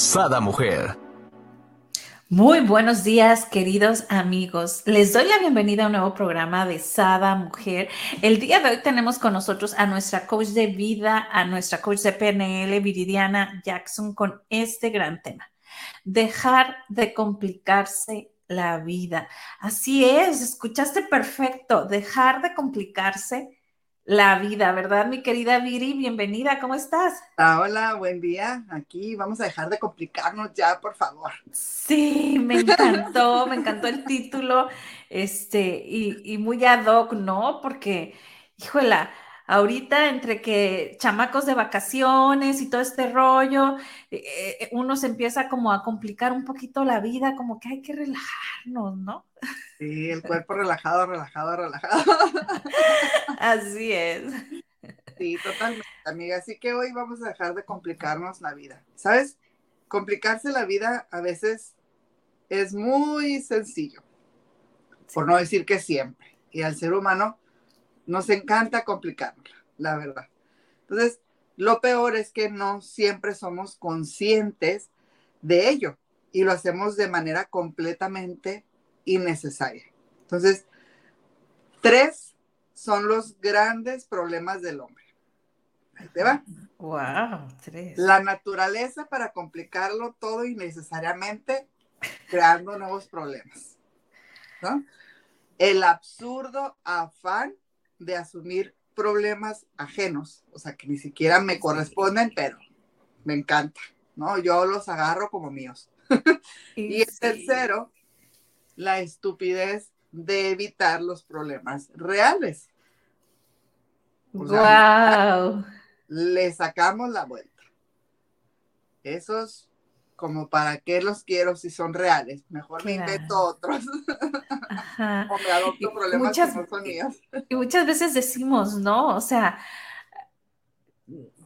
Sada Mujer. Muy buenos días, queridos amigos. Les doy la bienvenida a un nuevo programa de Sada Mujer. El día de hoy tenemos con nosotros a nuestra coach de vida, a nuestra coach de PNL, Viridiana Jackson, con este gran tema. Dejar de complicarse la vida. Así es, escuchaste perfecto. Dejar de complicarse la vida, ¿verdad, mi querida Viri? Bienvenida, ¿cómo estás? Ah, hola, buen día. Aquí vamos a dejar de complicarnos ya, por favor. Sí, me encantó, me encantó el título, este, y, y muy ad hoc, ¿no? Porque, híjola, ahorita entre que chamacos de vacaciones y todo este rollo, eh, eh, uno se empieza como a complicar un poquito la vida, como que hay que relajarnos, ¿no? Sí, el cuerpo relajado, relajado, relajado. Así es. Sí, totalmente, amiga. Así que hoy vamos a dejar de complicarnos la vida. ¿Sabes? Complicarse la vida a veces es muy sencillo, por no decir que siempre. Y al ser humano nos encanta complicarla, la verdad. Entonces, lo peor es que no siempre somos conscientes de ello y lo hacemos de manera completamente innecesaria. Entonces, tres son los grandes problemas del hombre. Ahí te va. Wow, tres. La naturaleza para complicarlo todo innecesariamente, creando nuevos problemas. ¿no? El absurdo afán de asumir problemas ajenos, o sea, que ni siquiera me corresponden, pero me encanta, ¿no? Yo los agarro como míos. y el tercero, la estupidez de evitar los problemas reales. wow. Le sacamos la vuelta. Esos, como para qué los quiero si son reales. Mejor me invento otros. Ajá. o me adopto problemas muchas, que no son míos. Y muchas veces decimos, ¿no? O sea,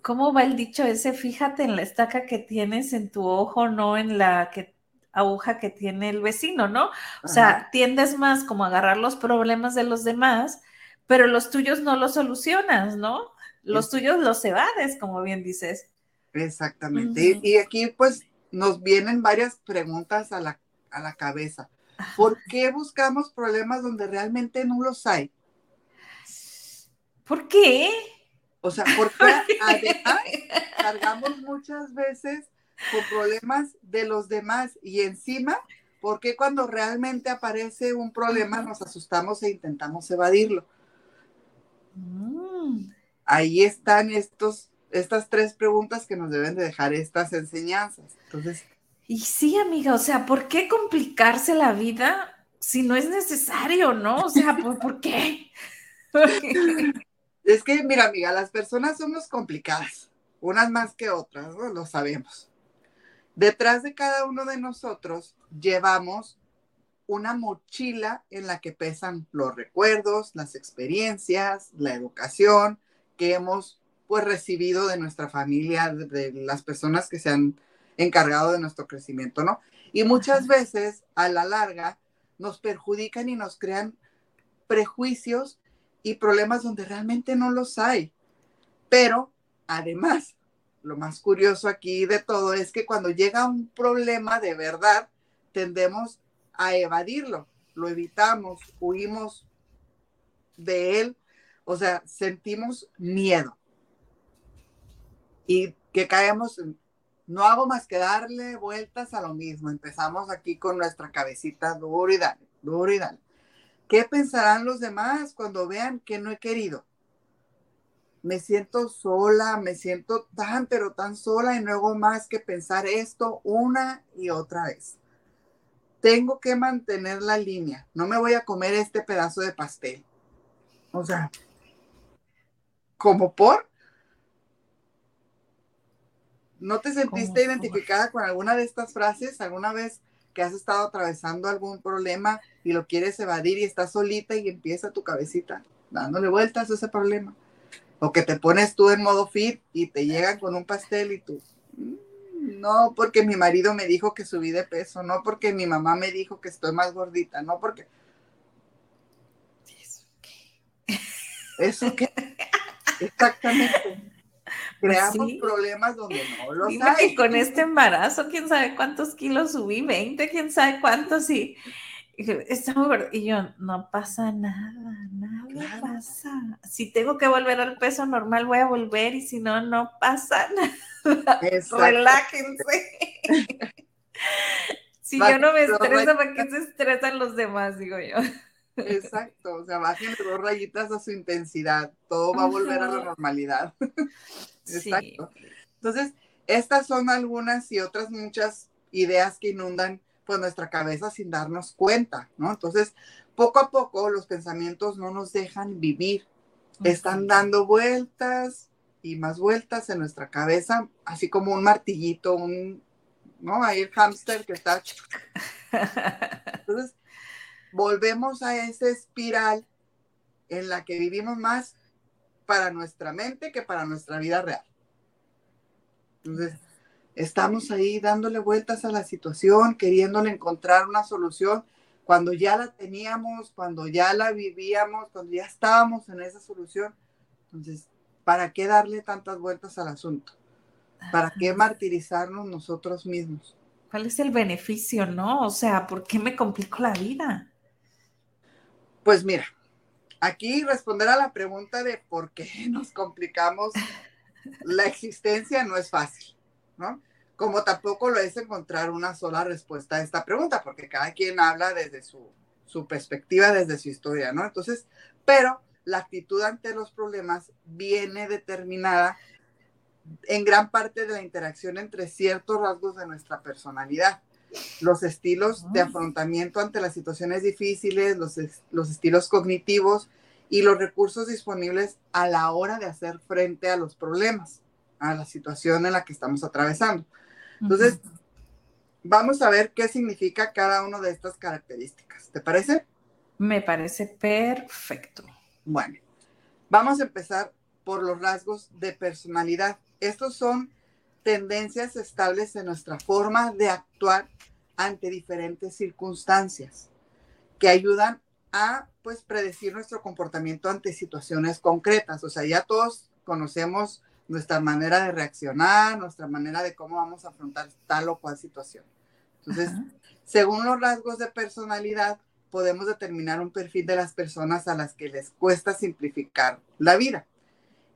¿cómo va el dicho ese? Fíjate en la estaca que tienes en tu ojo, no en la que aguja que tiene el vecino, ¿no? O sea, tiendes más como a agarrar los problemas de los demás, pero los tuyos no los solucionas, ¿no? Los tuyos los evades, como bien dices. Exactamente. Y aquí pues nos vienen varias preguntas a la, a la cabeza. ¿Por qué buscamos problemas donde realmente no los hay? ¿Por qué? O sea, porque además cargamos muchas veces con problemas de los demás y encima, ¿por qué cuando realmente aparece un problema nos asustamos e intentamos evadirlo? Mm, Ahí están estos, estas tres preguntas que nos deben de dejar estas enseñanzas. Entonces, Y sí, amiga, o sea, ¿por qué complicarse la vida si no es necesario, no? O sea, ¿por, ¿por qué? es que, mira, amiga, las personas somos complicadas, unas más que otras, ¿no? Lo sabemos. Detrás de cada uno de nosotros llevamos una mochila en la que pesan los recuerdos, las experiencias, la educación que hemos pues recibido de nuestra familia, de, las personas que se han encargado de nuestro crecimiento, ¿no? Y muchas veces a la larga nos perjudican y nos crean prejuicios y problemas donde realmente no los hay. Pero además, lo más curioso aquí de todo es que cuando llega un problema de verdad, tendemos a evadirlo, lo evitamos, huimos de él, o sea, sentimos miedo. Y que caemos no hago más que darle vueltas a lo mismo. Empezamos aquí con nuestra cabecita duro y dale, duro y dale. ¿Qué pensarán los demás cuando vean que no he querido? Me siento sola, me siento tan, pero tan sola y no hago más que pensar esto una y otra vez. Tengo que mantener la línea. No me voy a comer este pedazo de pastel. O sea, como por ¿No te sentiste identificada con alguna de estas frases? ¿Alguna vez que has estado atravesando algún problema y lo quieres evadir y estás solita y empieza tu cabecita dándole vueltas a ese problema? O que te pones tú en modo fit y te llegan con un pastel y tú, mm, no porque mi marido me dijo que subí de peso, no porque mi mamá me dijo que estoy más gordita, no porque... ¿Eso qué? ¿Eso qué? Exactamente. Pues Creamos problemas donde no los Dime hay. Que con este embarazo, quién sabe cuántos kilos subí, 20, quién sabe cuántos, y, y yo, no pasa nada, nada pasa. Si tengo que volver al peso normal, voy a volver, y si no, no pasa nada. Relájense. si yo no me estreso, ¿para qué se estresan los demás? Digo yo. Exacto, o sea, bajen dos rayitas a su intensidad, todo va a volver a la normalidad. Exacto. Entonces, estas son algunas y otras muchas ideas que inundan pues nuestra cabeza sin darnos cuenta, ¿no? Entonces, poco a poco los pensamientos no nos dejan vivir, están dando vueltas y más vueltas en nuestra cabeza, así como un martillito, un, ¿no? Ahí el hámster que está. Entonces, volvemos a esa espiral en la que vivimos más para nuestra mente que para nuestra vida real. Entonces, estamos ahí dándole vueltas a la situación, queriéndole encontrar una solución cuando ya la teníamos, cuando ya la vivíamos, cuando ya estábamos en esa solución. Entonces, ¿para qué darle tantas vueltas al asunto? ¿Para qué martirizarnos nosotros mismos? ¿Cuál es el beneficio, no? O sea, ¿por qué me complico la vida? Pues mira, aquí responder a la pregunta de por qué nos complicamos la existencia no es fácil, ¿no? Como tampoco lo es encontrar una sola respuesta a esta pregunta, porque cada quien habla desde su, su perspectiva, desde su historia, ¿no? Entonces, pero la actitud ante los problemas viene determinada en gran parte de la interacción entre ciertos rasgos de nuestra personalidad los estilos de afrontamiento ante las situaciones difíciles, los, los estilos cognitivos y los recursos disponibles a la hora de hacer frente a los problemas, a la situación en la que estamos atravesando. Entonces, vamos a ver qué significa cada una de estas características. ¿Te parece? Me parece perfecto. Bueno, vamos a empezar por los rasgos de personalidad. Estos son tendencias estables en nuestra forma de actuar ante diferentes circunstancias que ayudan a pues predecir nuestro comportamiento ante situaciones concretas. O sea, ya todos conocemos nuestra manera de reaccionar, nuestra manera de cómo vamos a afrontar tal o cual situación. Entonces, según los rasgos de personalidad, podemos determinar un perfil de las personas a las que les cuesta simplificar la vida.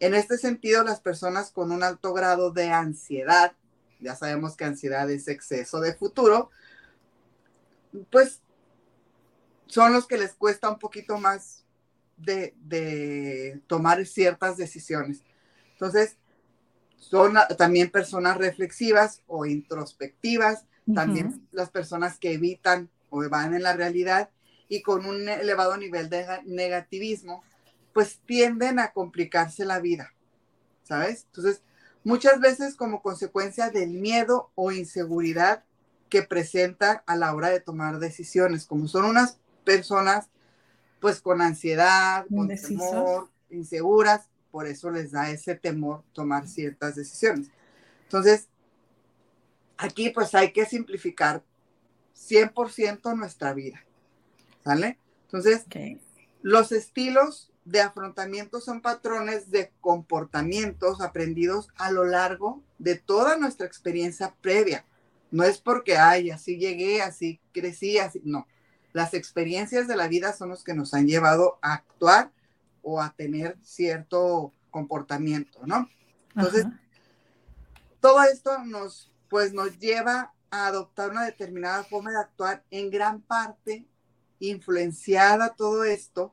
En este sentido, las personas con un alto grado de ansiedad, ya sabemos que ansiedad es exceso de futuro, pues son los que les cuesta un poquito más de, tomar ciertas decisiones. Entonces, son también personas reflexivas o introspectivas, también las personas que evitan o van en la realidad y con un elevado nivel de negativismo, pues tienden a complicarse la vida, ¿sabes? Entonces, muchas veces como consecuencia del miedo o inseguridad que presenta a la hora de tomar decisiones, como son unas personas pues con ansiedad, con temor, inseguras, por eso les da ese temor tomar ciertas decisiones. Entonces, aquí pues hay que simplificar 100% nuestra vida, ¿sale? Entonces, los estilos de afrontamiento son patrones de comportamientos aprendidos a lo largo de toda nuestra experiencia previa. No es porque, ay, así llegué, así crecí, así, no. Las experiencias de la vida son los que nos han llevado a actuar o a tener cierto comportamiento, ¿no? Entonces, todo esto nos, pues, nos lleva a adoptar una determinada forma de actuar en gran parte influenciada todo esto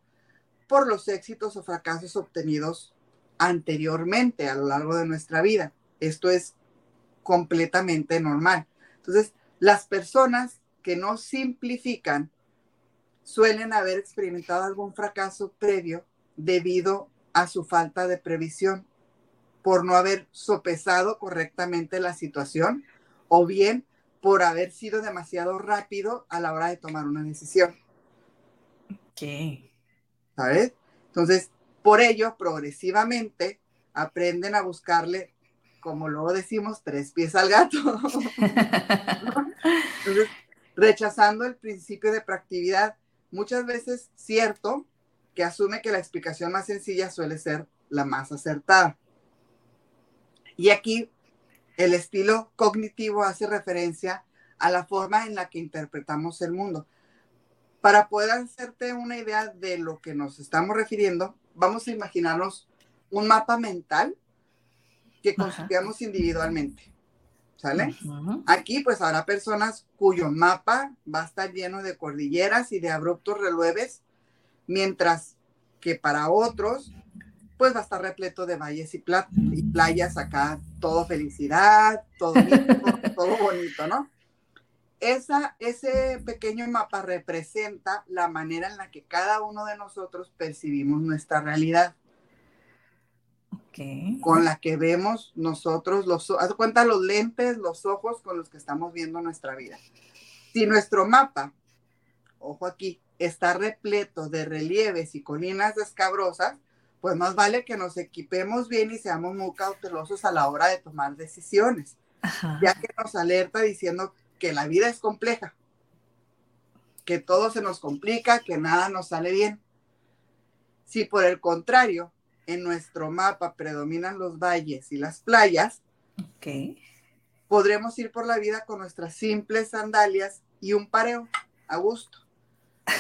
por los éxitos o fracasos obtenidos anteriormente a lo largo de nuestra vida. Esto es completamente normal. Entonces, las personas que no simplifican suelen haber experimentado algún fracaso previo debido a su falta de previsión. por no haber sopesado correctamente la situación o bien por haber sido demasiado rápido a la hora de tomar una decisión. Ok. ¿Sabes? Entonces, por ello, progresivamente aprenden a buscarle, como luego decimos, tres pies al gato. Entonces, rechazando el principio de proactividad, muchas veces cierto que asume que la explicación más sencilla suele ser la más acertada. Y aquí el estilo cognitivo hace referencia a la forma en la que interpretamos el mundo. Para poder hacerte una idea de lo que nos estamos refiriendo, vamos a imaginarnos un mapa mental que construyamos individualmente. ¿Sale? Aquí pues habrá personas cuyo mapa va a estar lleno de cordilleras y de abruptos relieves, mientras que para otros pues va a estar repleto de valles y, playas acá, todo felicidad, todo, todo bonito, ¿no? Esa, ese pequeño mapa representa la manera en la que cada uno de nosotros percibimos nuestra realidad. Con la que vemos nosotros, los, haz cuenta los lentes, los ojos con los que estamos viendo nuestra vida. Si nuestro mapa, ojo aquí, está repleto de relieves y colinas escabrosas, pues más vale que nos equipemos bien y seamos muy cautelosos a la hora de tomar decisiones, ya que nos alerta diciendo que la vida es compleja, que todo se nos complica, que nada nos sale bien. Si por el contrario, en nuestro mapa predominan los valles y las playas, podremos ir por la vida con nuestras simples sandalias y un pareo a gusto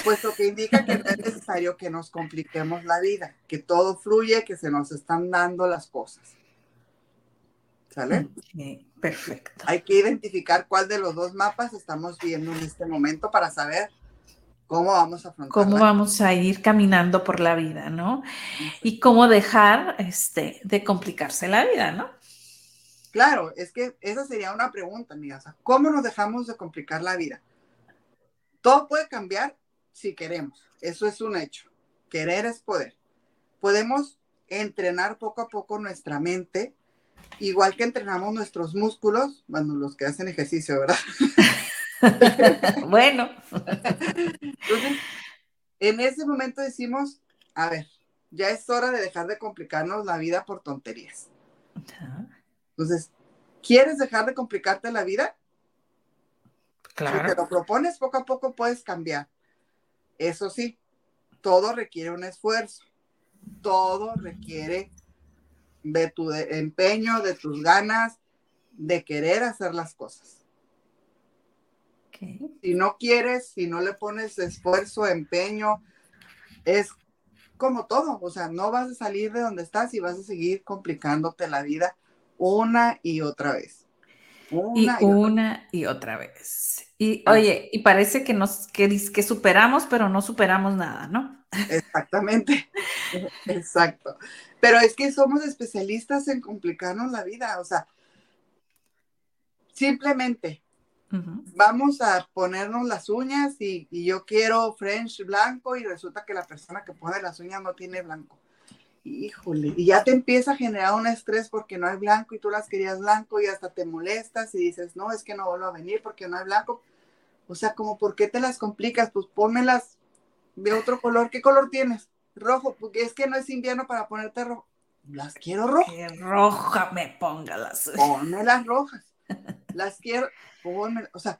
puesto que indica que no es necesario que nos compliquemos la vida, que todo fluye, que se nos están dando las cosas. ¿Sale? perfecto. Hay que identificar cuál de los dos mapas estamos viendo en este momento para saber cómo vamos a afrontar. Cómo vamos a ir caminando por la vida, ¿no? Y cómo dejar este, de complicarse la vida, ¿no? Claro, es que esa sería una pregunta, amiga. ¿Cómo nos dejamos de complicar la vida? Todo puede cambiar si queremos. Eso es un hecho. Querer es poder. Podemos entrenar poco a poco nuestra mente, igual que entrenamos nuestros músculos, bueno, los que hacen ejercicio, ¿verdad? bueno. Entonces, en ese momento decimos, a ver, ya es hora de dejar de complicarnos la vida por tonterías. Entonces, ¿quieres dejar de complicarte la vida? Claro. Si te lo propones, poco a poco puedes cambiar. Eso sí, todo requiere un esfuerzo, todo requiere de tu empeño, de tus ganas, de querer hacer las cosas. Si no quieres, si no le pones esfuerzo, empeño, es como todo, o sea, no vas a salir de donde estás y vas a seguir complicándote la vida una y otra vez y, una y otra vez. Y oye, y parece que nos que, que superamos, pero no superamos nada, ¿no? Exactamente, exacto. Pero es que somos especialistas en complicarnos la vida, o sea, simplemente vamos a ponernos las uñas y, y, yo quiero French blanco y resulta que la persona que pone las uñas no tiene blanco híjole, y ya te empieza a generar un estrés porque no hay blanco y tú las querías blanco y hasta te molestas y dices, no, es que no vuelvo a venir porque no hay blanco. O sea, como, ¿por qué te las complicas? Pues pónmelas de otro color. ¿Qué color tienes? Rojo, porque es que no es invierno para ponerte rojo. Las quiero rojas. Que roja me ponga las. Rojas. Las quiero, ponme, o sea,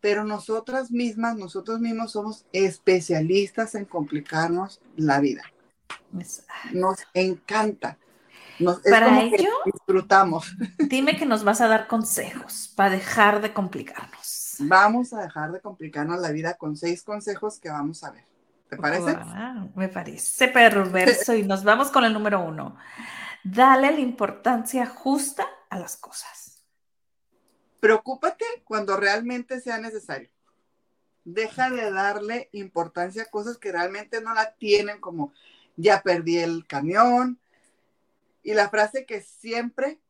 pero nosotras mismas, nosotros mismos somos especialistas en complicarnos la vida. Nos encanta. para ello, disfrutamos. Dime que nos vas a dar consejos para dejar de complicarnos. Vamos a dejar de complicarnos la vida con seis consejos que vamos a ver. ¿Te parece? me parece perverso y nos vamos con el número uno. Dale la importancia justa a las cosas. Preocúpate cuando realmente sea necesario. Deja de darle importancia a cosas que realmente no la tienen como ya perdí el camión. Y la frase que siempre,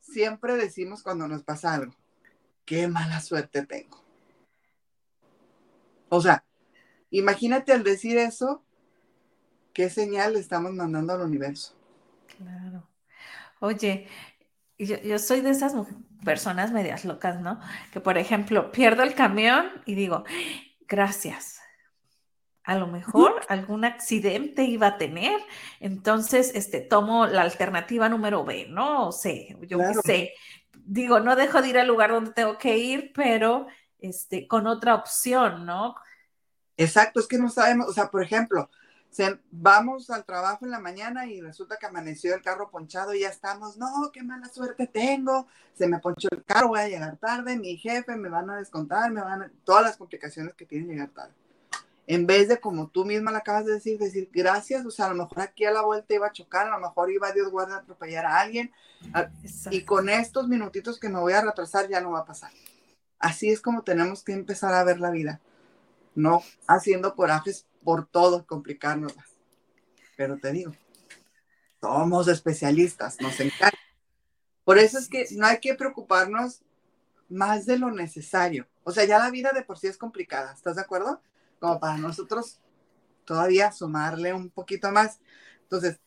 siempre decimos cuando nos pasa algo, qué mala suerte tengo. O sea, imagínate al decir eso, qué señal le estamos mandando al universo. Claro. Oye, yo, yo soy de esas personas medias locas, ¿no? Que por ejemplo, pierdo el camión y digo, gracias. A lo mejor algún accidente iba a tener, entonces este, tomo la alternativa número B, ¿no? O sé, yo qué sé. Digo, no dejo de ir al lugar donde tengo que ir, pero este, con otra opción, ¿no? Exacto, es que no sabemos, o sea, por ejemplo, vamos al trabajo en la mañana y resulta que amaneció el carro ponchado y ya estamos, no, qué mala suerte tengo, se me ponchó el carro, voy a llegar tarde, mi jefe me van a descontar, me van a, todas las complicaciones que tienen llegar tarde. En vez de, como tú misma la acabas de decir, decir gracias, o sea, a lo mejor aquí a la vuelta iba a chocar, a lo mejor iba Dios guarda a atropellar a alguien, y con estos minutitos que me voy a retrasar ya no va a pasar. Así es como tenemos que empezar a ver la vida, no haciendo corajes por todo complicárnoslas. Pero te digo, somos especialistas, nos encanta. Por eso es que no hay que preocuparnos más de lo necesario. O sea, ya la vida de por sí es complicada, ¿estás de acuerdo? Como para nosotros todavía sumarle un poquito más. Entonces,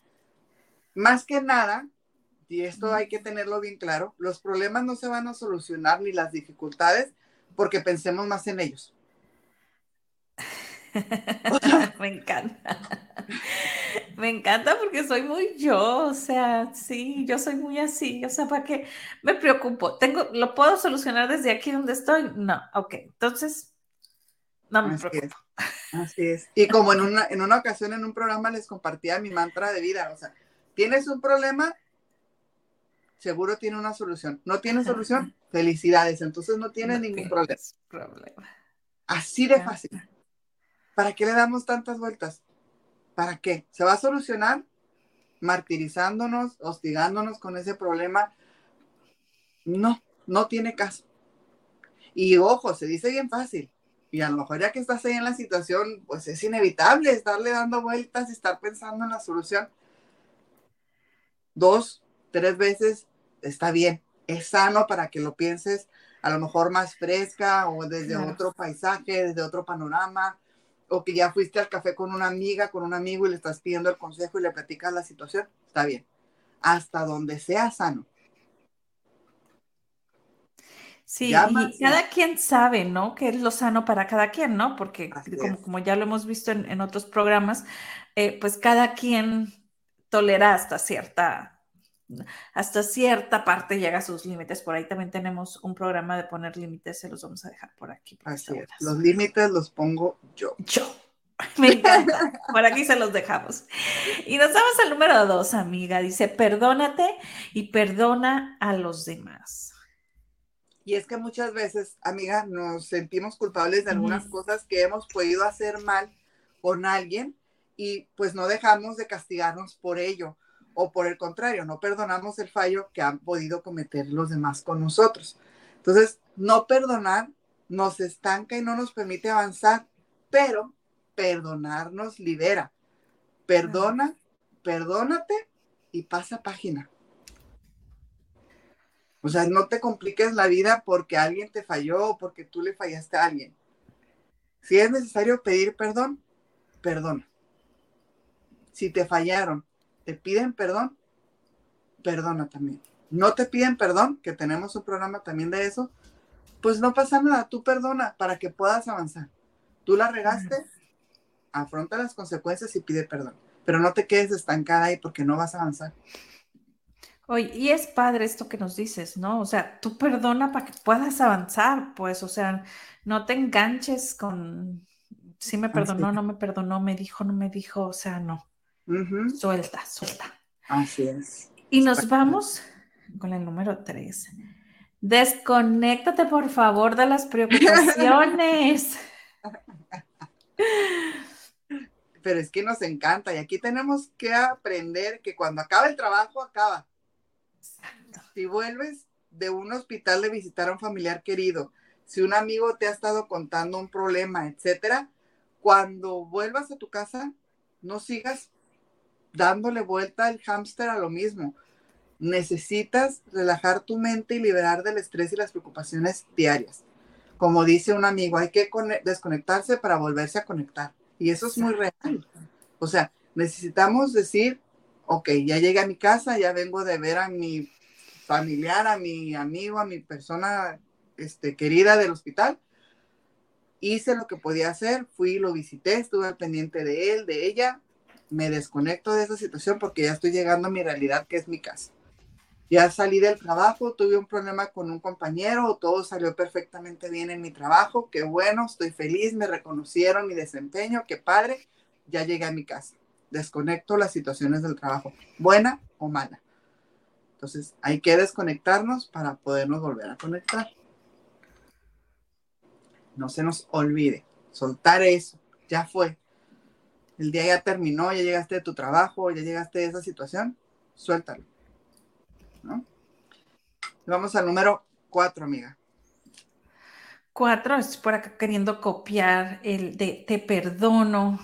más que nada, y esto hay que tenerlo bien claro, los problemas no se van a solucionar ni las dificultades porque pensemos más en ellos. me encanta. Me encanta porque soy muy yo, o sea, sí, yo soy muy así, o sea, ¿para qué me preocupo? Tengo, ¿Lo puedo solucionar desde aquí donde estoy? No, ok, entonces, no me preocupo. Así es. Y como en una, en una ocasión en un programa les compartía mi mantra de vida, o sea, tienes un problema, seguro tiene una solución. ¿No tiene solución? Felicidades, entonces no tienes ningún problema. problema. Así de fácil. ¿Para qué le damos tantas vueltas? ¿Para qué? ¿Se va a solucionar? Martirizándonos, hostigándonos con ese problema. No, no tiene caso. Y ojo, se dice bien fácil. Y a lo mejor ya que estás ahí en la situación, pues es inevitable estarle dando vueltas y estar pensando en la solución. Dos, tres veces está bien. Es sano para que lo pienses a lo mejor más fresca o desde otro paisaje, desde otro panorama, o que ya fuiste al café con una amiga, con un amigo y le estás pidiendo el consejo y le platicas la situación, está bien. Hasta donde sea sano. Sí, y cada quien sabe, ¿no? ¿Qué es lo sano para cada quien, ¿no? Porque como, como, ya lo hemos visto en, en otros programas, eh, pues cada quien tolera hasta cierta hasta cierta parte llega a sus límites. Por ahí también tenemos un programa de poner límites, se los vamos a dejar por aquí. Así es. Los límites los pongo yo. Yo. Me encanta. por aquí se los dejamos. Y nos vamos al número dos, amiga. Dice, perdónate y perdona a los demás. Y es que muchas veces, amiga, nos sentimos culpables de algunas cosas que hemos podido hacer mal con alguien y pues no dejamos de castigarnos por ello o por el contrario, no perdonamos el fallo que han podido cometer los demás con nosotros. Entonces, no perdonar nos estanca y no nos permite avanzar, pero perdonar nos libera. Perdona, perdónate y pasa página. O sea, no te compliques la vida porque alguien te falló o porque tú le fallaste a alguien. Si es necesario pedir perdón, perdona. Si te fallaron te piden perdón, perdona también. No te piden perdón, que tenemos un programa también de eso, pues no pasa nada, tú perdona para que puedas avanzar. Tú la regaste, afronta las consecuencias y pide perdón, pero no te quedes estancada ahí porque no vas a avanzar. Oye, y es padre esto que nos dices, ¿no? O sea, tú perdona para que puedas avanzar, pues, o sea, no te enganches con, si me perdonó, no me perdonó, me dijo, no me dijo, o sea, no. Suelta, suelta. Así es. Y nos vamos con el número tres. Desconéctate, por favor, de las preocupaciones. Pero es que nos encanta y aquí tenemos que aprender que cuando acaba el trabajo, acaba. Si vuelves de un hospital de visitar a un familiar querido, si un amigo te ha estado contando un problema, etcétera, cuando vuelvas a tu casa, no sigas dándole vuelta al hámster a lo mismo. Necesitas relajar tu mente y liberar del estrés y las preocupaciones diarias. Como dice un amigo, hay que desconectarse para volverse a conectar. Y eso es muy real. O sea, necesitamos decir, ok, ya llegué a mi casa, ya vengo de ver a mi familiar, a mi amigo, a mi persona este, querida del hospital. Hice lo que podía hacer, fui, lo visité, estuve pendiente de él, de ella, me desconecto de esa situación porque ya estoy llegando a mi realidad, que es mi casa. Ya salí del trabajo, tuve un problema con un compañero, todo salió perfectamente bien en mi trabajo, qué bueno, estoy feliz, me reconocieron mi desempeño, qué padre, ya llegué a mi casa. Desconecto las situaciones del trabajo, buena o mala. Entonces, hay que desconectarnos para podernos volver a conectar. No se nos olvide, soltar eso, ya fue. El día ya terminó, ya llegaste de tu trabajo, ya llegaste de esa situación, suéltalo Vamos al número cuatro, amiga. Cuatro, es por acá queriendo copiar el de te perdono,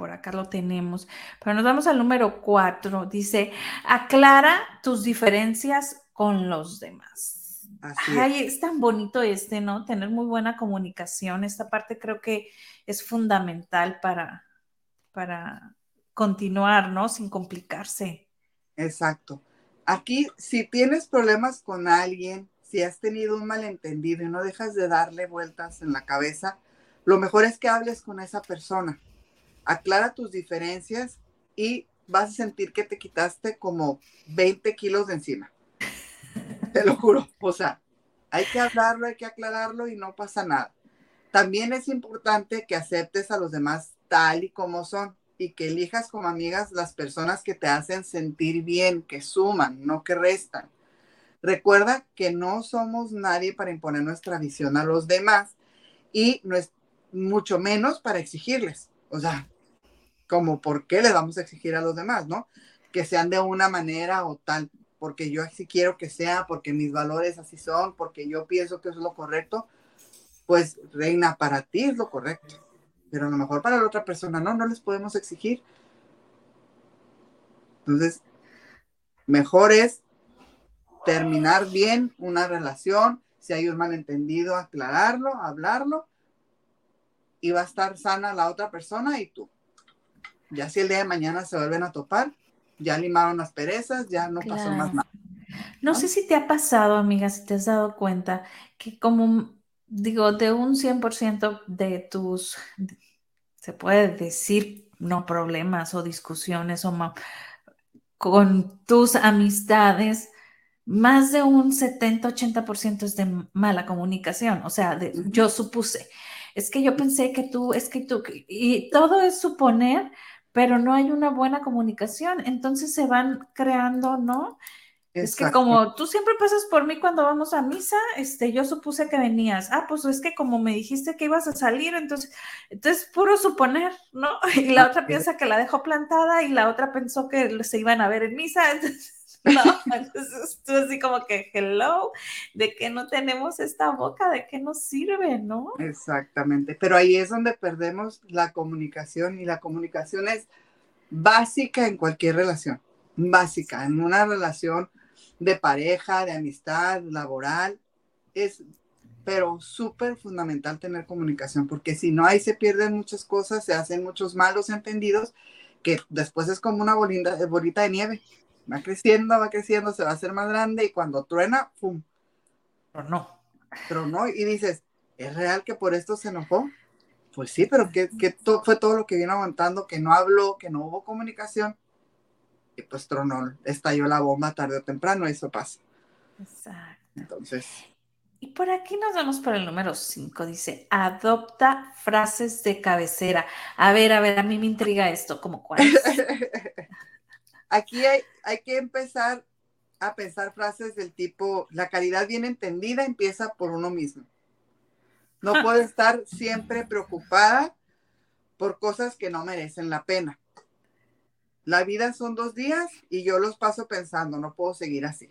por acá lo tenemos. Pero nos vamos al número cuatro. Dice, aclara tus diferencias con los demás. Ay, es. tan bonito este, ¿no? Tener muy buena comunicación. Esta parte creo que es fundamental para, para continuar, ¿no? Sin complicarse. Exacto. Aquí, si tienes problemas con alguien, si has tenido un malentendido y no dejas de darle vueltas en la cabeza, lo mejor es que hables con esa persona. Aclara tus diferencias y vas a sentir que te quitaste como 20 kilos de encima. Te lo juro. O sea, hay que hablarlo, hay que aclararlo y no pasa nada. También es importante que aceptes a los demás tal y como son y que elijas como amigas las personas que te hacen sentir bien, que suman, no que restan. Recuerda que no somos nadie para imponer nuestra visión a los demás y no es mucho menos para exigirles. O sea, como por qué le vamos a exigir a los demás, ¿no? Que sean de una manera o tal, porque yo así quiero que sea, porque mis valores así son, porque yo pienso que es lo correcto. Pues, reina, para ti es lo correcto pero a lo mejor para la otra persona no, no les podemos exigir. Entonces, mejor es terminar bien una relación, si hay un malentendido, aclararlo, hablarlo, y va a estar sana la otra persona y tú. Ya si el día de mañana se vuelven a topar, ya limaron las perezas, ya no pasó más nada. ¿no? sé si te ha pasado, amiga, si te has dado cuenta que como digo, de un 100% de tus, se puede decir, no problemas o discusiones o con tus amistades, más de un 70-80% es de mala comunicación. O sea, yo supuse, es que yo pensé que tú, es que tú, y todo es suponer, pero no hay una buena comunicación. Entonces se van creando, ¿no? Es que como tú siempre pasas por mí cuando vamos a misa, este, yo supuse que venías. Ah, pues es que como me dijiste que ibas a salir, entonces, entonces puro suponer, ¿no? Y la otra piensa que la dejó plantada y la otra pensó que se iban a ver en misa. Entonces, no, entonces tú así como que, hello, de que no tenemos esta boca, de qué nos sirve, ¿no? Exactamente, pero ahí es donde perdemos la comunicación y la comunicación es básica en cualquier relación, básica, en una relación de pareja, de amistad, laboral, es pero súper fundamental tener comunicación, porque si no, ahí se pierden muchas cosas, se hacen muchos malos entendidos, que después es como una bolita, bolita de nieve. Va creciendo, va creciendo, se va a hacer más grande y cuando truena, ¡pum! Pero no. Pero no, y dices, ¿es real que por esto se enojó? Pues sí, pero que, que fue todo lo que vino aguantando, que no habló, que no hubo comunicación pues tronó, estalló la bomba tarde o temprano, eso pasa. Exacto. Entonces. Y por aquí nos vamos para el número 5, dice, adopta frases de cabecera. A ver, a ver, a mí me intriga esto, ¿como cuáles? aquí hay, hay que empezar a pensar frases del tipo, la caridad bien entendida empieza por uno mismo. No puede estar siempre preocupada por cosas que no merecen la pena. La vida son dos días y yo los paso pensando, no puedo seguir así.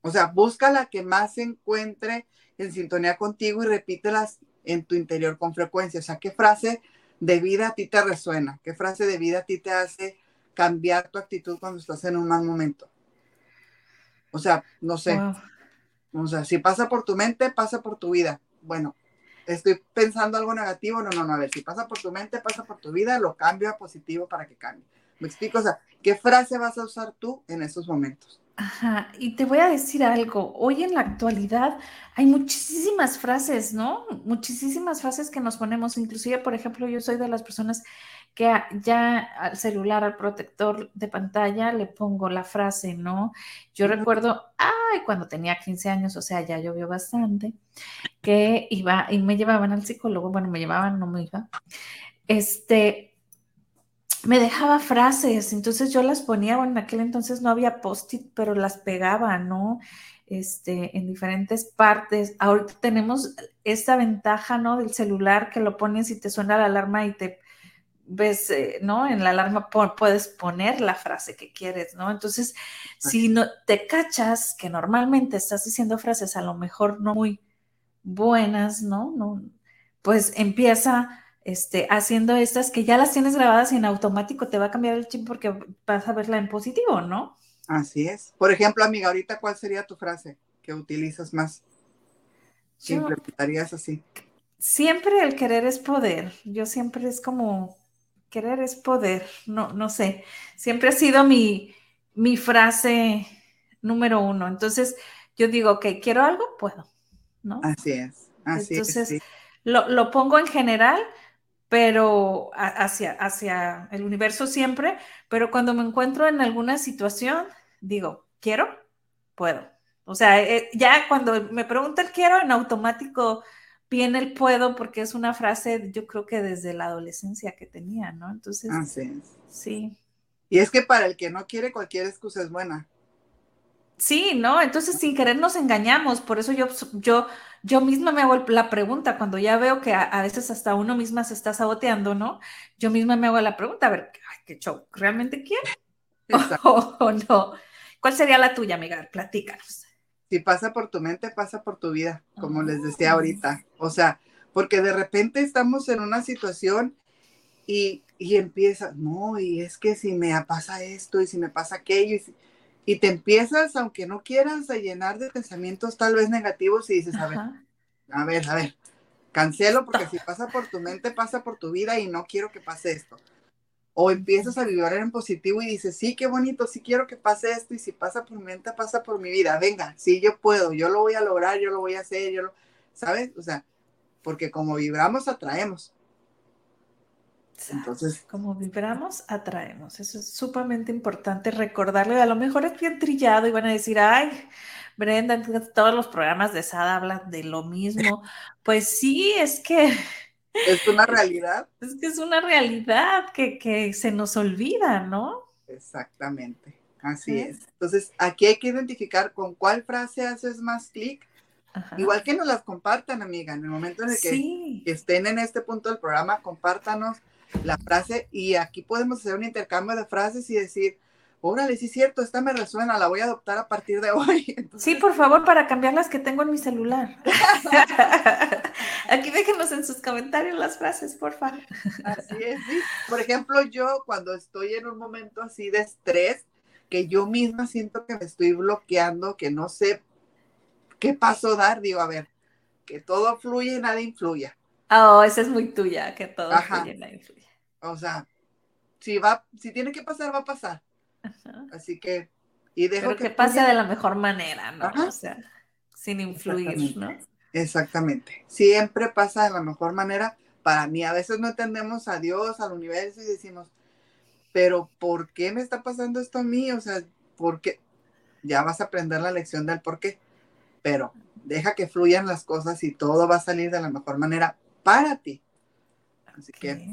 O sea, busca la que más se encuentre en sintonía contigo y repítelas en tu interior con frecuencia. O sea, ¿qué frase de vida a ti te resuena? ¿Qué frase de vida a ti te hace cambiar tu actitud cuando estás en un mal momento? O sea, no sé. O sea, si pasa por tu mente, pasa por tu vida. Bueno, estoy pensando algo negativo, no, no, no, a ver, si pasa por tu mente, pasa por tu vida, lo cambio a positivo para que cambie ¿Me explico? O sea, ¿qué frase vas a usar tú en esos momentos? Ajá, y te voy a decir algo, hoy en la actualidad hay muchísimas frases, ¿no? Muchísimas frases que nos ponemos, inclusive, por ejemplo, yo soy de las personas que ya al celular, al protector de pantalla, le pongo la frase, ¿no? Yo recuerdo, ay, cuando tenía 15 años, o sea, ya llovió bastante, que iba y me llevaban al psicólogo, bueno, me llevaban, no me iba, este, me dejaba frases, entonces yo las ponía, bueno, en aquel entonces no había post-it, pero las pegaba, ¿no? Este, en diferentes partes. Ahorita tenemos esta ventaja, ¿no? Del celular que lo pones y te suena la alarma y te ves, eh, ¿no? En la alarma puedes poner la frase que quieres, ¿no? Entonces, si no te cachas que normalmente estás diciendo frases a lo mejor no muy buenas, ¿no? no pues empieza este, haciendo estas que ya las tienes grabadas y en automático te va a cambiar el chip porque vas a verla en positivo, ¿no? Así es. Por ejemplo, amiga, ahorita, ¿cuál sería tu frase que utilizas más? implementarías así. Siempre el querer es poder. Yo siempre es como querer es poder. No, no sé. Siempre ha sido mi, mi frase número uno. Entonces, yo digo, que quiero algo, puedo, ¿no? Así es. Así Entonces, Lo, lo pongo en general, pero hacia, hacia el universo siempre, pero cuando me encuentro en alguna situación, digo, quiero, puedo. O sea, eh, ya cuando me pregunta el quiero, en automático viene el puedo, porque es una frase, yo creo que desde la adolescencia que tenía, ¿no? Entonces, sí. Y es que para el que no quiere, cualquier excusa es buena. Sí, ¿no? Entonces sin querer nos engañamos, por eso yo, yo, yo misma me hago la pregunta, cuando ya veo que a, veces hasta uno misma se está saboteando, ¿no? Yo misma me hago la pregunta, a ver, ¿qué show? ¿Realmente quiero? O, no. ¿Cuál sería la tuya, amiga? Platícanos. Si pasa por tu mente, pasa por tu vida, como les decía ahorita. O sea, porque de repente estamos en una situación y, y empieza, no, y es que si me pasa esto y si me pasa aquello, y si, y te empiezas, aunque no quieras, a llenar de pensamientos tal vez negativos y dices, a ver, a ver, a ver, cancelo porque si pasa por tu mente, pasa por tu vida y no quiero que pase esto. O empiezas a vibrar en positivo y dices, sí, qué bonito, sí quiero que pase esto y si pasa por mi mente, pasa por mi vida. Venga, sí, yo puedo, yo lo voy a lograr, yo lo voy a hacer, yo lo, ¿sabes? O sea, porque como vibramos, atraemos. Entonces, como vibramos, atraemos. Eso es sumamente importante recordarle. A lo mejor es bien trillado y van a decir, ay, Brenda, todos los programas de SAD hablan de lo mismo. Pues sí, es que... Es una realidad. Es que es una realidad que, se nos olvida, ¿no? Exactamente, así es. Entonces, aquí hay que identificar con cuál frase haces más clic. Igual que nos las compartan, amiga, en el momento en el que estén en este punto del programa, compártanos la frase y aquí podemos hacer un intercambio de frases y decir, órale, sí es cierto, esta me resuena, la voy a adoptar a partir de hoy. Sí, por favor, para cambiar las que tengo en mi celular. aquí déjenos en sus comentarios las frases, por favor. Así es, sí. Por ejemplo, yo cuando estoy en un momento así de estrés, que yo misma siento que me estoy bloqueando, que no sé qué paso dar, digo, a ver, que todo fluye y nada influya. Oh, esa es muy tuya, que todo fluye y nada influye. O sea, si va, si tiene que pasar, va a pasar. Así que, y dejo Pero que, pase de la mejor manera, ¿no? O sea, sin influir, ¿no? Exactamente. Siempre pasa de la mejor manera. Para mí, a veces no entendemos a Dios, al universo y decimos, pero ¿por qué me está pasando esto a mí? O sea, ¿por qué? Ya vas a aprender la lección del por qué. Pero deja que fluyan las cosas y todo va a salir de la mejor manera para ti. Así que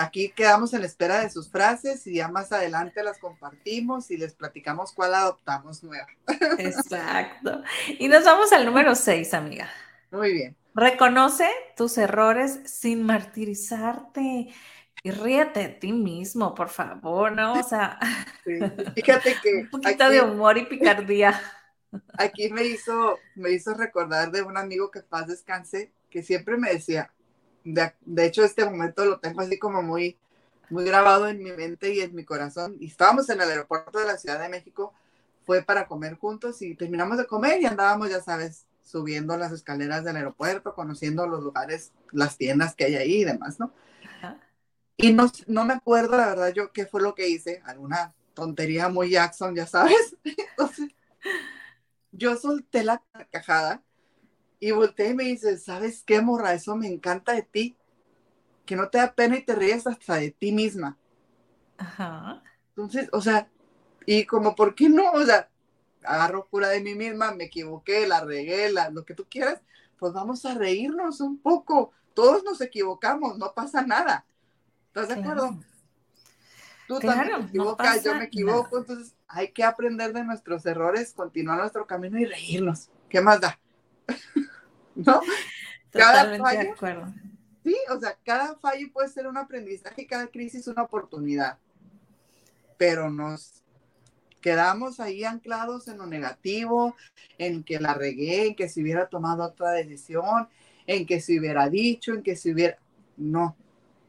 Aquí quedamos en la espera de sus frases y ya más adelante las compartimos y les platicamos cuál adoptamos nueva. Exacto. Y nos vamos al número 6, amiga. Muy bien. Reconoce tus errores sin martirizarte y ríete de ti mismo, por favor, ¿no? O sea, fíjate que un poquito de humor y picardía. Aquí me hizo, me hizo recordar de un amigo que paz descanse, que siempre me decía, de, hecho, este momento lo tengo así como muy, muy grabado en mi mente y en mi corazón. Y estábamos en el aeropuerto de la Ciudad de México, fue para comer juntos y terminamos de comer y andábamos, ya sabes, subiendo las escaleras del aeropuerto, conociendo los lugares, las tiendas que hay ahí y demás, ¿no? Y no, no me acuerdo, la verdad, yo qué fue lo que hice, alguna tontería muy Jackson, ya sabes. Entonces, yo solté la carcajada y volteé y me dice, ¿sabes qué, morra? Eso me encanta de ti. Que no te da pena y te ríes hasta de ti misma. Ajá. Entonces, o sea, y como, ¿por qué no? O sea, agarro cura de mí misma, me equivoqué, la regué, la, lo que tú quieras, pues vamos a reírnos un poco. Todos nos equivocamos, no pasa nada. ¿Estás de acuerdo? Tú también te equivocas, yo me equivoco, entonces hay que aprender de nuestros errores, continuar nuestro camino y reírnos. ¿Qué más da? ¿No? Totalmente cada de acuerdo. Sí, o sea, cada fallo puede ser un aprendizaje, cada crisis una oportunidad. Pero nos quedamos ahí anclados en lo negativo, en que la regué, en que si hubiera tomado otra decisión, en que se hubiera dicho, en que si hubiera... No,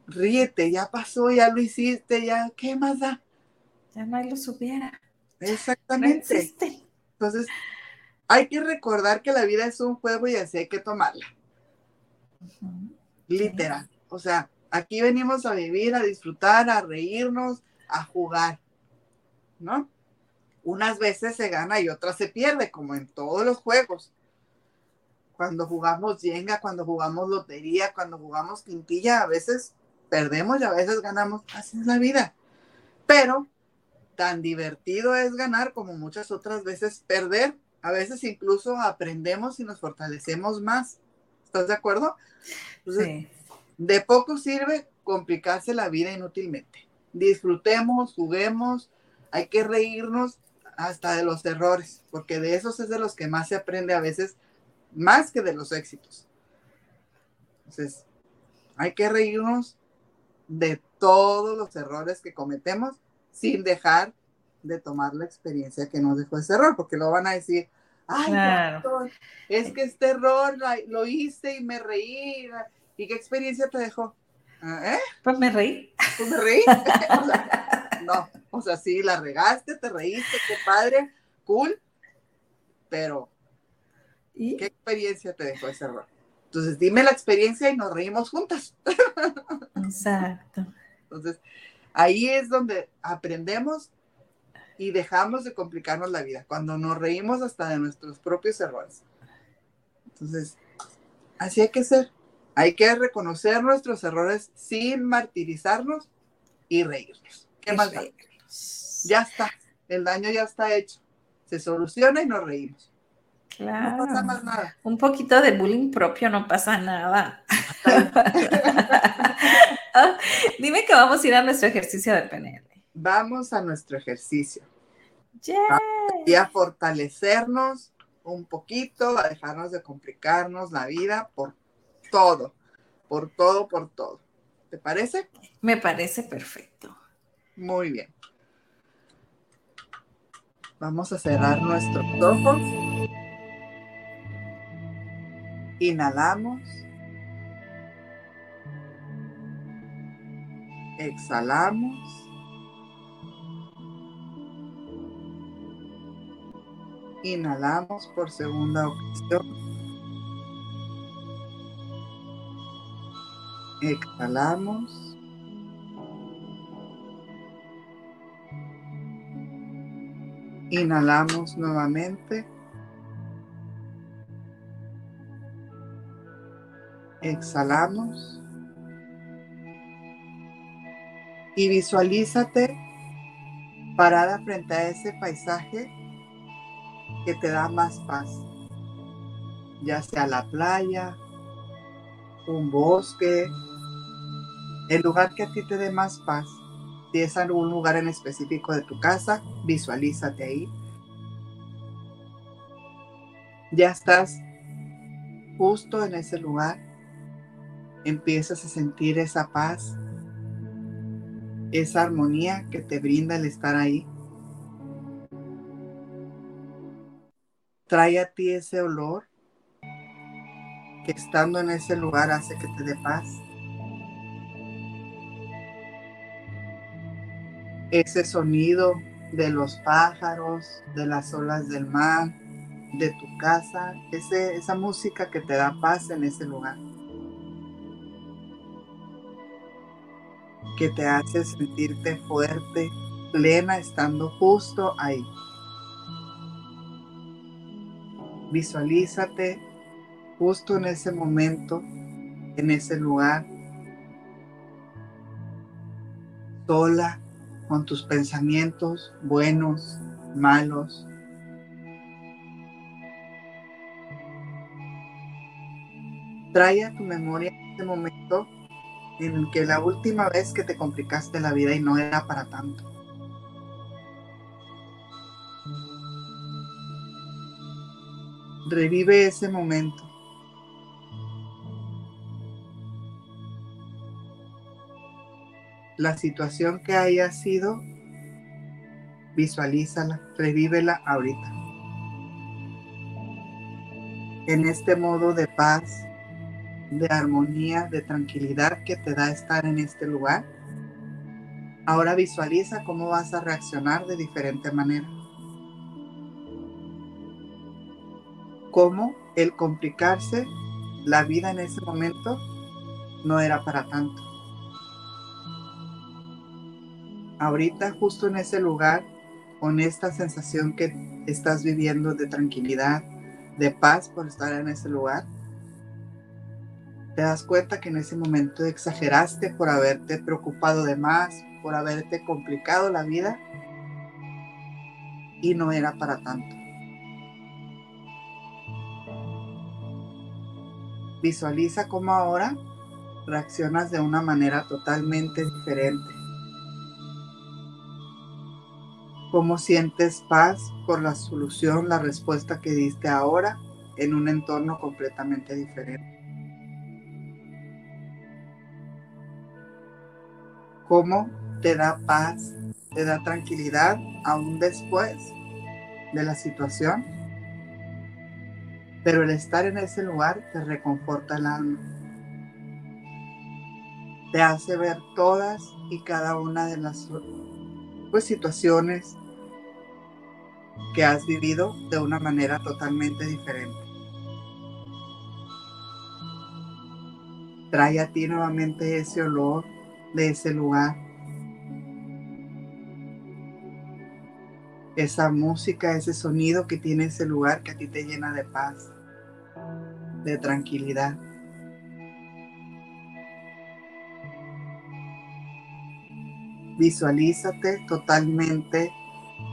ríete, ya pasó, ya lo hiciste, ya, ¿qué más da? Ya no lo supiera. Exactamente. Entonces, hay que recordar que la vida es un juego y así hay que tomarla. Literal. O sea, aquí venimos a vivir, a disfrutar, a reírnos, a jugar. ¿No? Unas veces se gana y otras se pierde, como en todos los juegos. Cuando jugamos Jenga, cuando jugamos lotería, cuando jugamos quintilla, a veces perdemos y a veces ganamos. Así es la vida. Pero tan divertido es ganar como muchas otras veces perder. A veces incluso aprendemos y nos fortalecemos más. ¿Estás de acuerdo? sí. De poco sirve complicarse la vida inútilmente. Disfrutemos, juguemos, hay que reírnos hasta de los errores, porque de esos es de los que más se aprende a veces, más que de los éxitos. Entonces, hay que reírnos de todos los errores que cometemos sin dejar de tomar la experiencia que nos dejó ese error, porque lo van a decir, ay, es que este error lo, hice y me reí. ¿Y qué experiencia te dejó? ¿Eh? Pues me reí. Pues me reí. no, o sea, sí, la regaste, te reíste, qué padre, cool, pero ¿Y? ¿qué experiencia te dejó ese error? Entonces, dime la experiencia y nos reímos juntas. Exacto. Entonces, ahí es donde aprendemos y dejamos de complicarnos la vida, cuando nos reímos hasta de nuestros propios errores. Entonces, así hay que ser. Hay que reconocer nuestros errores sin martirizarnos y reírnos. ¿Qué más da? Ya está, el daño ya está hecho. Se soluciona y nos reímos. Claro. No pasa más nada. Un poquito de bullying propio no pasa nada. Dime que vamos a ir a nuestro ejercicio de PNL. Vamos a nuestro ejercicio. Y a fortalecernos un poquito, a dejarnos de complicarnos la vida por todo, por todo, por todo. ¿Te parece? Me parece perfecto. Muy bien. Vamos a cerrar nuestros ojos. Inhalamos. Exhalamos. Inhalamos por segunda ocasión. Exhalamos. Inhalamos nuevamente. Exhalamos. Y visualízate parada frente a ese paisaje que te da más paz, ya sea la playa, un bosque, el lugar que a ti te dé más paz. Si es algún lugar en específico de tu casa, visualízate ahí. Ya estás justo en ese lugar. Empiezas a sentir esa paz, esa armonía que te brinda el estar ahí. Trae a ti ese olor que estando en ese lugar hace que te dé paz. ese sonido de los pájaros, de las olas del mar, de tu casa, ese, esa música que te da paz en ese lugar. que te hace sentirte fuerte, plena, estando justo ahí. Visualízate justo en ese momento, en ese lugar, sola, con tus pensamientos buenos, malos. Trae a tu memoria ese momento en el que la última vez que te complicaste la vida y no era para tanto. Revive ese momento. La situación que haya sido, visualízala, revívela ahorita. En este modo de paz, de armonía, de tranquilidad que te da estar en este lugar. Ahora visualiza cómo vas a reaccionar de diferente manera. Cómo el complicarse la vida en ese momento no era para tanto. Ahorita justo en ese lugar, con esta sensación que estás viviendo de tranquilidad, de paz por estar en ese lugar, te das cuenta que en ese momento exageraste por haberte preocupado de más, por haberte complicado la vida y no era para tanto. Visualiza cómo ahora reaccionas de una manera totalmente diferente. Cómo sientes paz por la solución, la respuesta que diste ahora en un entorno completamente diferente. cómo te da paz, te da tranquilidad aún después de la situación. Pero el estar en ese lugar te reconforta el alma. Te hace ver todas y cada una de las pues, situaciones que has vivido de una manera totalmente diferente. Trae a ti nuevamente ese olor de ese lugar. Esa música, ese sonido que tiene ese lugar que a ti te llena de paz, de tranquilidad. Visualízate totalmente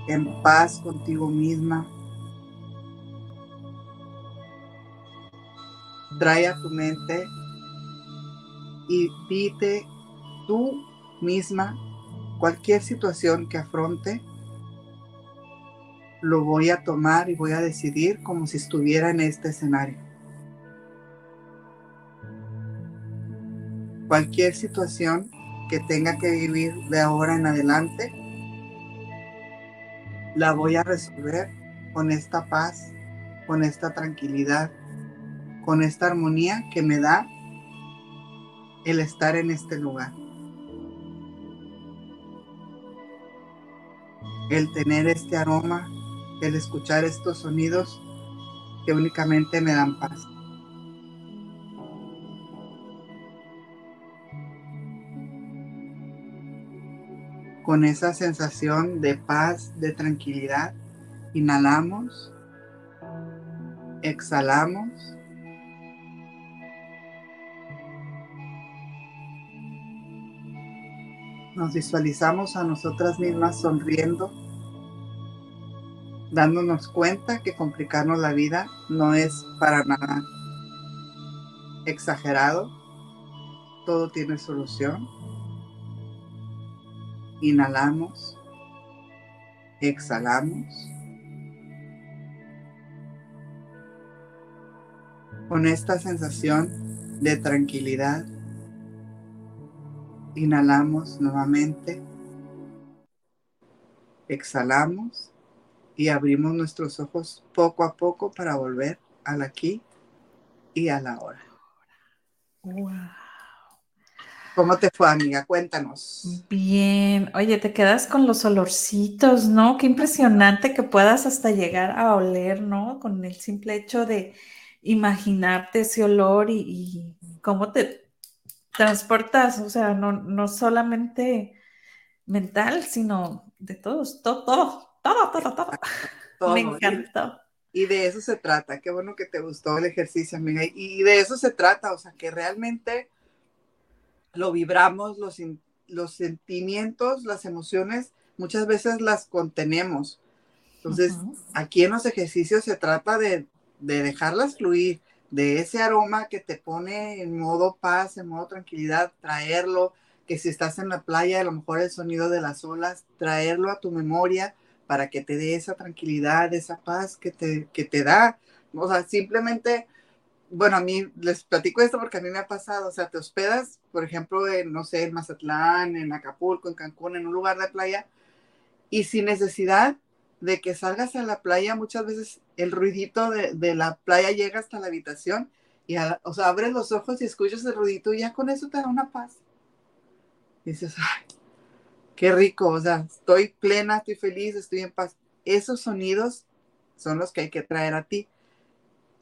en paz contigo misma. Trae a tu mente y pide tú misma, cualquier situación que afronte, lo voy a tomar y voy a decidir como si estuviera en este escenario. Cualquier situación que tenga que vivir de ahora en adelante, la voy a resolver con esta paz, con esta tranquilidad, con esta armonía que me da el estar en este lugar. el tener este aroma, el escuchar estos sonidos que únicamente me dan paz. Con esa sensación de paz, de tranquilidad, inhalamos, exhalamos. Nos visualizamos a nosotras mismas sonriendo, dándonos cuenta que complicarnos la vida no es para nada exagerado. Todo tiene solución. Inhalamos, exhalamos. Con esta sensación de tranquilidad, Inhalamos nuevamente. Exhalamos y abrimos nuestros ojos poco a poco para volver al aquí y a la hora. Wow. ¿Cómo te fue, amiga? Cuéntanos. Bien. Oye, te quedas con los olorcitos, ¿no? Qué impresionante que puedas hasta llegar a oler, ¿no? Con el simple hecho de imaginarte ese olor y, y cómo te transportas, o sea, no, no solamente mental, sino de todos, todo, todo, todo, todo, todo. Me encantó. Y de eso se trata. Qué bueno que te gustó el ejercicio, amiga. Y de eso se trata, o sea, que realmente lo vibramos, los, los sentimientos, las emociones, muchas veces las contenemos. Entonces, aquí en los ejercicios se trata de, de dejarlas fluir, de ese aroma que te pone en modo paz, en modo tranquilidad, traerlo, que si estás en la playa, a lo mejor el sonido de las olas, traerlo a tu memoria para que te dé esa tranquilidad, esa paz que te, que te da. O sea, simplemente, bueno, a mí les platico esto porque a mí me ha pasado, o sea, te hospedas, por ejemplo, en, no sé, en Mazatlán, en Acapulco, en Cancún, en un lugar de playa, y sin necesidad de que salgas a la playa, muchas veces el ruidito de, la playa llega hasta la habitación y, o sea, abres los ojos y escuchas el ruidito y ya con eso te da una paz. Y dices, ay, qué rico, o sea, estoy plena, estoy feliz, estoy en paz. Esos sonidos son los que hay que traer a ti.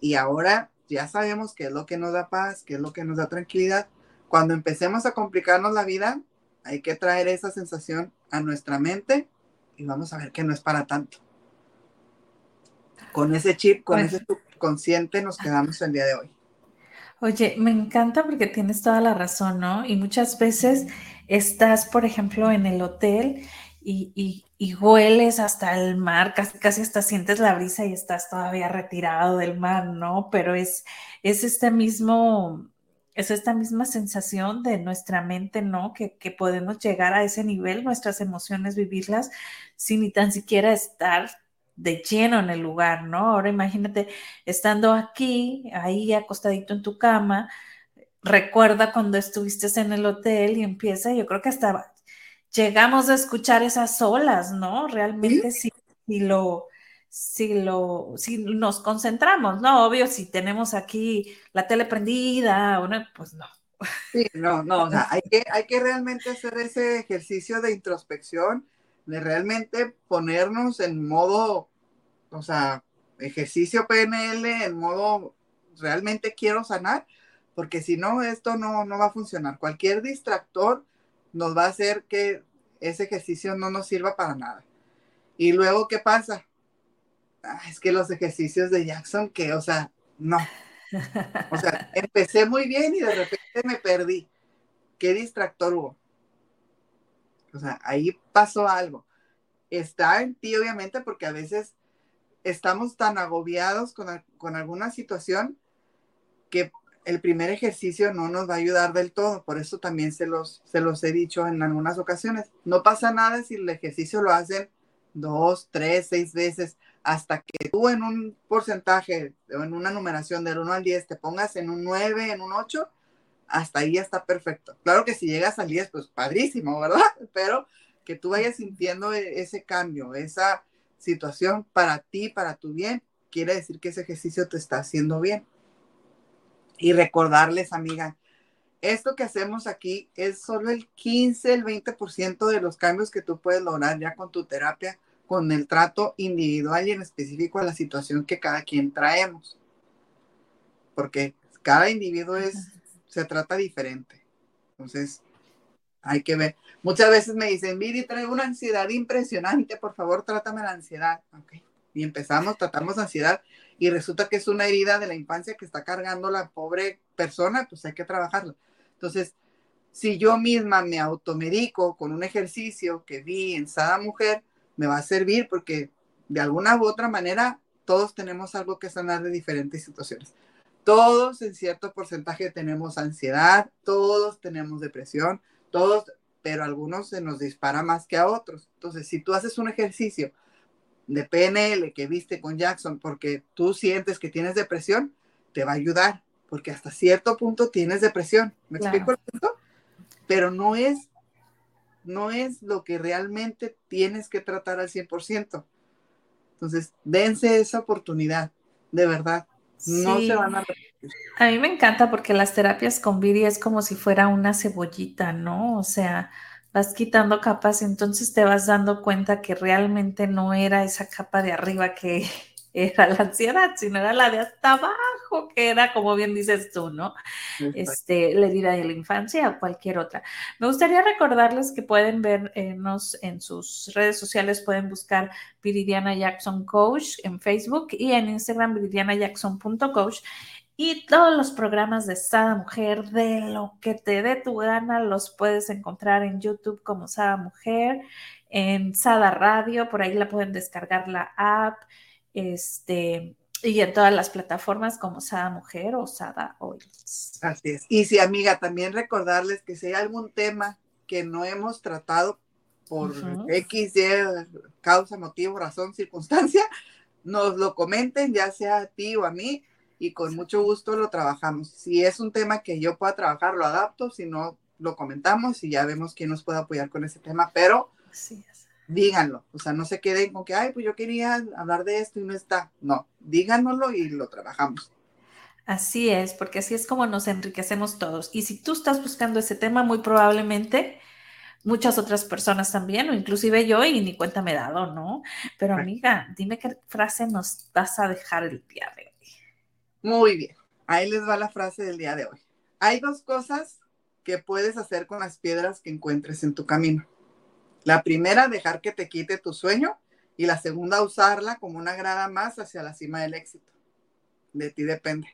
Y ahora ya sabemos qué es lo que nos da paz, qué es lo que nos da tranquilidad. Cuando empecemos a complicarnos la vida, hay que traer esa sensación a nuestra mente y vamos a ver que no es para tanto. Con ese chip, con pues ese consciente nos quedamos el día de hoy. Oye, me encanta porque tienes toda la razón, ¿no? Y muchas veces estás, por ejemplo, en el hotel y, hueles hasta el mar, casi, casi hasta sientes la brisa y estás todavía retirado del mar, ¿no? Pero es, es este mismo, es esta misma sensación de nuestra mente, ¿no? Que, que, podemos llegar a ese nivel, nuestras emociones, vivirlas sin ni tan siquiera estar de lleno en el lugar, ¿no? Ahora imagínate estando aquí, ahí acostadito en tu cama, recuerda cuando estuviste en el hotel y empieza, yo creo que hasta llegamos a escuchar esas olas, ¿no? Realmente si, lo, si lo, si nos concentramos, ¿no? Obvio, si tenemos aquí la tele prendida, pues no. Sí, no, no, o sea, hay que, hay que realmente hacer ese ejercicio de introspección, de realmente ponernos en modo, o sea, ejercicio PNL, en modo, realmente quiero sanar, porque si no, esto no, no va a funcionar. Cualquier distractor nos va a hacer que ese ejercicio no nos sirva para nada. Y luego, ¿qué pasa? Ah, es que los ejercicios de Jackson, que, o sea, no. O sea, empecé muy bien y de repente me perdí. ¿Qué distractor hubo? O sea, ahí pasó algo. Está en ti, obviamente, porque a veces estamos tan agobiados con, con alguna situación que el primer ejercicio no nos va a ayudar del todo, por eso también se los, se los he dicho en algunas ocasiones. No pasa nada si el ejercicio lo hacen dos, tres, seis veces, hasta que tú en un porcentaje o en una numeración del 1 al 10 te pongas en un 9, en un 8, hasta ahí está perfecto. Claro que si llegas al 10, pues padrísimo, ¿verdad? Pero que tú vayas sintiendo e, ese cambio, esa situación para ti, para tu bien, quiere decir que ese ejercicio te está haciendo bien y recordarles, amiga, esto que hacemos aquí es solo el 15, el 20% de los cambios que tú puedes lograr ya con tu terapia, con el trato individual y en específico a la situación que cada quien traemos. Porque cada individuo es, se trata diferente. Entonces, hay que ver. Muchas veces me dicen, Viri, traigo una ansiedad impresionante, por favor, trátame la ansiedad. Okay. Y empezamos, tratamos ansiedad y resulta que es una herida de la infancia que está cargando la pobre persona, pues hay que trabajarlo. Entonces, si yo misma me automedico con un ejercicio que vi en Sada Mujer, me va a servir porque de alguna u otra manera todos tenemos algo que sanar de diferentes situaciones. Todos en cierto porcentaje tenemos ansiedad, todos tenemos depresión, todos, pero algunos se nos dispara más que a otros. Entonces, si tú haces un ejercicio de PNL que viste con Jackson porque tú sientes que tienes depresión, te va a ayudar, porque hasta cierto punto tienes depresión. ¿Me explico punto? Pero no es, no es lo que realmente tienes que tratar al 100%. Entonces, dense esa oportunidad, de verdad. No se van a. A mí me encanta porque las terapias con Viri es como si fuera una cebollita, ¿no? O sea, vas quitando capas, entonces te vas dando cuenta que realmente no era esa capa de arriba que, era la ansiedad, sino era la de hasta abajo, que era como bien dices tú, ¿no? Este, la herida de la infancia o cualquier otra. Me gustaría recordarles que pueden vernos en sus redes sociales, pueden buscar Viridiana Jackson Coach en Facebook y en Instagram viridianajackson.coach y todos los programas de Sada Mujer, de lo que te dé tu gana, los puedes encontrar en YouTube como Sada Mujer, en Sada Radio, por ahí la pueden descargar la app, este, y en todas las plataformas como Sada Mujer o Sada Oils. Así es. Y si, amiga, también recordarles que si hay algún tema que no hemos tratado por X, Y, causa, motivo, razón, circunstancia, nos lo comenten, ya sea a ti o a mí y con mucho gusto lo trabajamos. Si es un tema que yo pueda trabajar, lo adapto, si no, lo comentamos y ya vemos quién nos puede apoyar con ese tema, pero díganlo, o sea, no se queden con que, ay, pues yo quería hablar de esto y no está. No, díganoslo y lo trabajamos. Así es, porque así es como nos enriquecemos todos. Y si tú estás buscando ese tema, muy probablemente muchas otras personas también, o inclusive yo, y ni cuenta me he dado, ¿no? Pero amiga, dime qué frase nos vas a dejar el día de hoy. Muy bien, ahí les va la frase del día de hoy. Hay dos cosas que puedes hacer con las piedras que encuentres en tu camino. La primera, dejar que te quite tu sueño y la segunda, usarla como una grada más hacia la cima del éxito. De ti depende.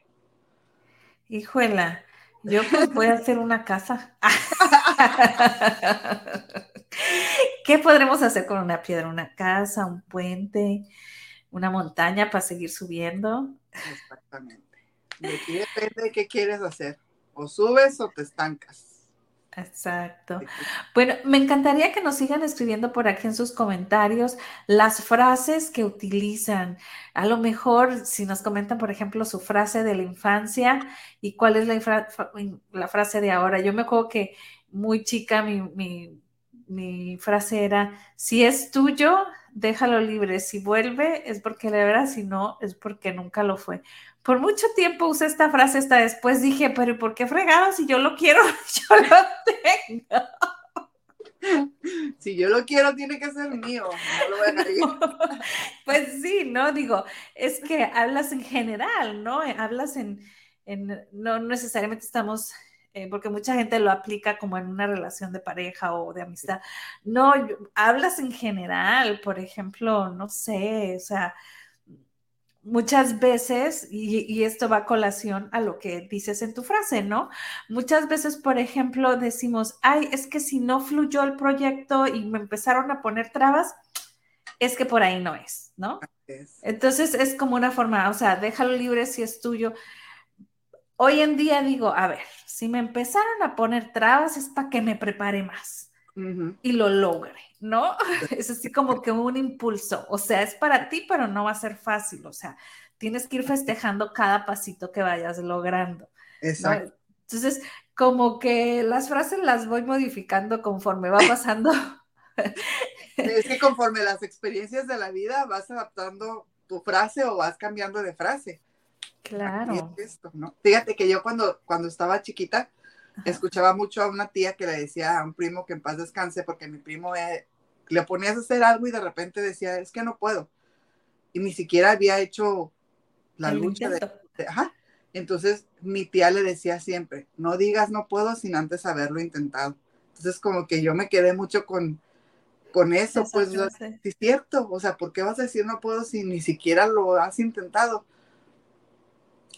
Híjola, yo pues voy a hacer una casa. ¿Qué podremos hacer con una piedra? ¿Una casa, un puente, una montaña para seguir subiendo? Exactamente. De ti depende de qué quieres hacer. O subes o te estancas. Exacto. Bueno, me encantaría que nos sigan escribiendo por aquí en sus comentarios las frases que utilizan. A lo mejor si nos comentan, por ejemplo, su frase de la infancia y cuál es la, la frase de ahora. Yo me acuerdo que muy chica mi, mi, mi frase era, si es tuyo, déjalo libre. Si vuelve es porque de verdad, si no es porque nunca lo fue. Por mucho tiempo usé esta frase hasta después dije, pero ¿por qué fregado? Si yo lo quiero, yo lo tengo. Si yo lo quiero, tiene que ser mío. pues sí, ¿no? Digo, es que hablas en general, ¿no? Hablas en, en no necesariamente estamos eh, porque mucha gente lo aplica como en una relación de pareja o de amistad. No, hablas en general, por ejemplo, no sé, o sea, muchas veces, y, esto va a colación a lo que dices en tu frase, ¿no? Muchas veces, por ejemplo, decimos, ay, es que si no fluyó el proyecto y me empezaron a poner trabas, es que por ahí no es, ¿no? Entonces es como una forma, o sea, déjalo libre si es tuyo. Hoy en día digo, a ver, si me empezaron a poner trabas es para que me prepare más y lo logre, ¿no? Es así como que un impulso, o sea, es para ti, pero no va a ser fácil, o sea, tienes que ir festejando cada pasito que vayas logrando. Exacto. Entonces, como que las frases las voy modificando conforme va pasando. es que conforme las experiencias de la vida vas adaptando tu frase o vas cambiando de frase. Claro. Fíjate que yo cuando, cuando estaba chiquita, escuchaba mucho a una tía que le decía a un primo que en paz descanse, porque mi primo eh, le ponías a hacer algo y de repente decía, es que no puedo. Y ni siquiera había hecho la lucha de, Ajá. Entonces mi tía le decía siempre, no digas no puedo sin antes haberlo intentado. Entonces como que yo me quedé mucho con, con eso, pues es cierto, o sea, ¿por qué vas a decir no puedo si ni siquiera lo has intentado?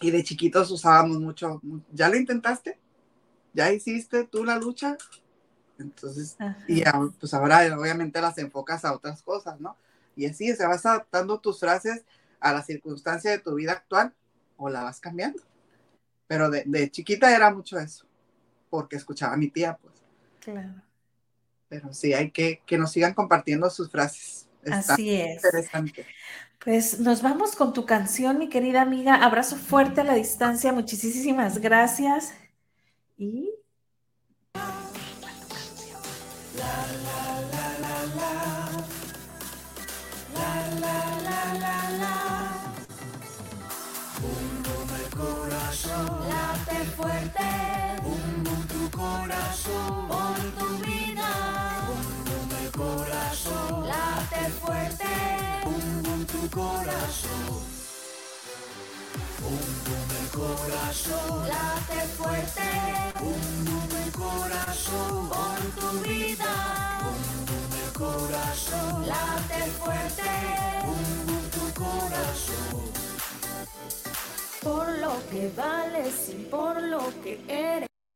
Y de chiquitos usábamos mucho, ¿ya lo intentaste? ¿Ya hiciste tú la lucha? Entonces, y pues ahora obviamente las enfocas a otras cosas, ¿no? Y así, se vas adaptando tus frases a la circunstancia de tu vida actual o la vas cambiando. Pero de, de chiquita era mucho eso, porque escuchaba a mi tía, pues. Claro. Pero sí, hay que que nos sigan compartiendo sus frases. Así es. Interesante. Pues nos vamos con tu canción, mi querida amiga. Abrazo fuerte a la distancia. Muchísimas gracias. Y. corazón, un número corazón, late fuerte, un boom número corazón, por tu vida, un número corazón, late fuerte, un número corazón, por lo que vales y por lo que eres.